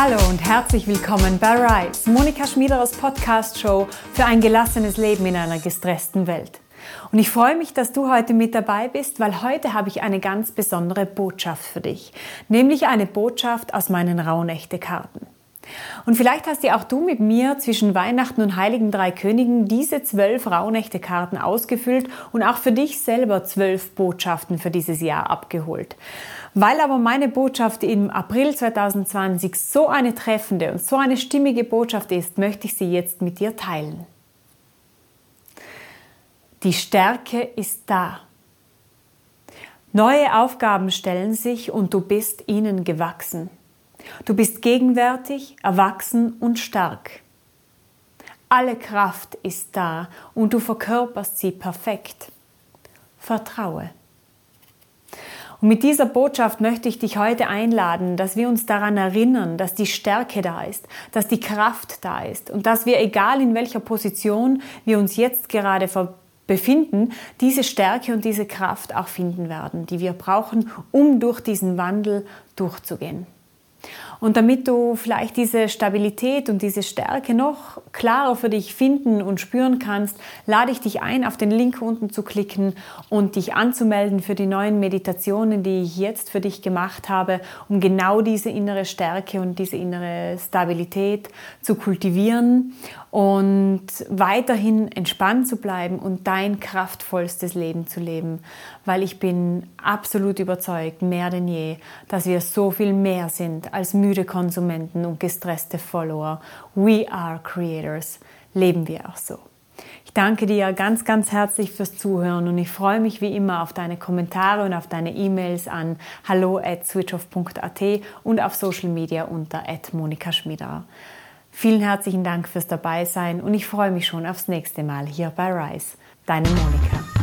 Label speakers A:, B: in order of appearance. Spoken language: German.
A: Hallo und herzlich willkommen bei Rise, Monika Schmiederers Podcast-Show für ein gelassenes Leben in einer gestressten Welt. Und ich freue mich, dass du heute mit dabei bist, weil heute habe ich eine ganz besondere Botschaft für dich, nämlich eine Botschaft aus meinen Rauhnächte-Karten. Und vielleicht hast ja auch du mit mir zwischen Weihnachten und Heiligen Drei Königen diese zwölf Rauhnächte-Karten ausgefüllt und auch für dich selber zwölf Botschaften für dieses Jahr abgeholt. Weil aber meine Botschaft im April 2020 so eine treffende und so eine stimmige Botschaft ist, möchte ich sie jetzt mit dir teilen. Die Stärke ist da. Neue Aufgaben stellen sich und du bist ihnen gewachsen. Du bist gegenwärtig, erwachsen und stark. Alle Kraft ist da und du verkörperst sie perfekt. Vertraue. Und mit dieser Botschaft möchte ich dich heute einladen, dass wir uns daran erinnern, dass die Stärke da ist, dass die Kraft da ist und dass wir, egal in welcher Position wir uns jetzt gerade befinden, diese Stärke und diese Kraft auch finden werden, die wir brauchen, um durch diesen Wandel durchzugehen. Und damit du vielleicht diese Stabilität und diese Stärke noch klarer für dich finden und spüren kannst, lade ich dich ein, auf den Link unten zu klicken und dich anzumelden für die neuen Meditationen, die ich jetzt für dich gemacht habe, um genau diese innere Stärke und diese innere Stabilität zu kultivieren und weiterhin entspannt zu bleiben und dein kraftvollstes Leben zu leben, weil ich bin absolut überzeugt, mehr denn je, dass wir so viel mehr sind als müde Konsumenten und gestresste Follower. We are creators. Leben wir auch so. Ich danke dir ganz, ganz herzlich fürs Zuhören und ich freue mich wie immer auf deine Kommentare und auf deine E-Mails an hallo at switchoff.at und auf Social Media unter at Monika Schmieder. Vielen herzlichen Dank fürs Dabeisein und ich freue mich schon aufs nächste Mal hier bei Rise. Deine Monika.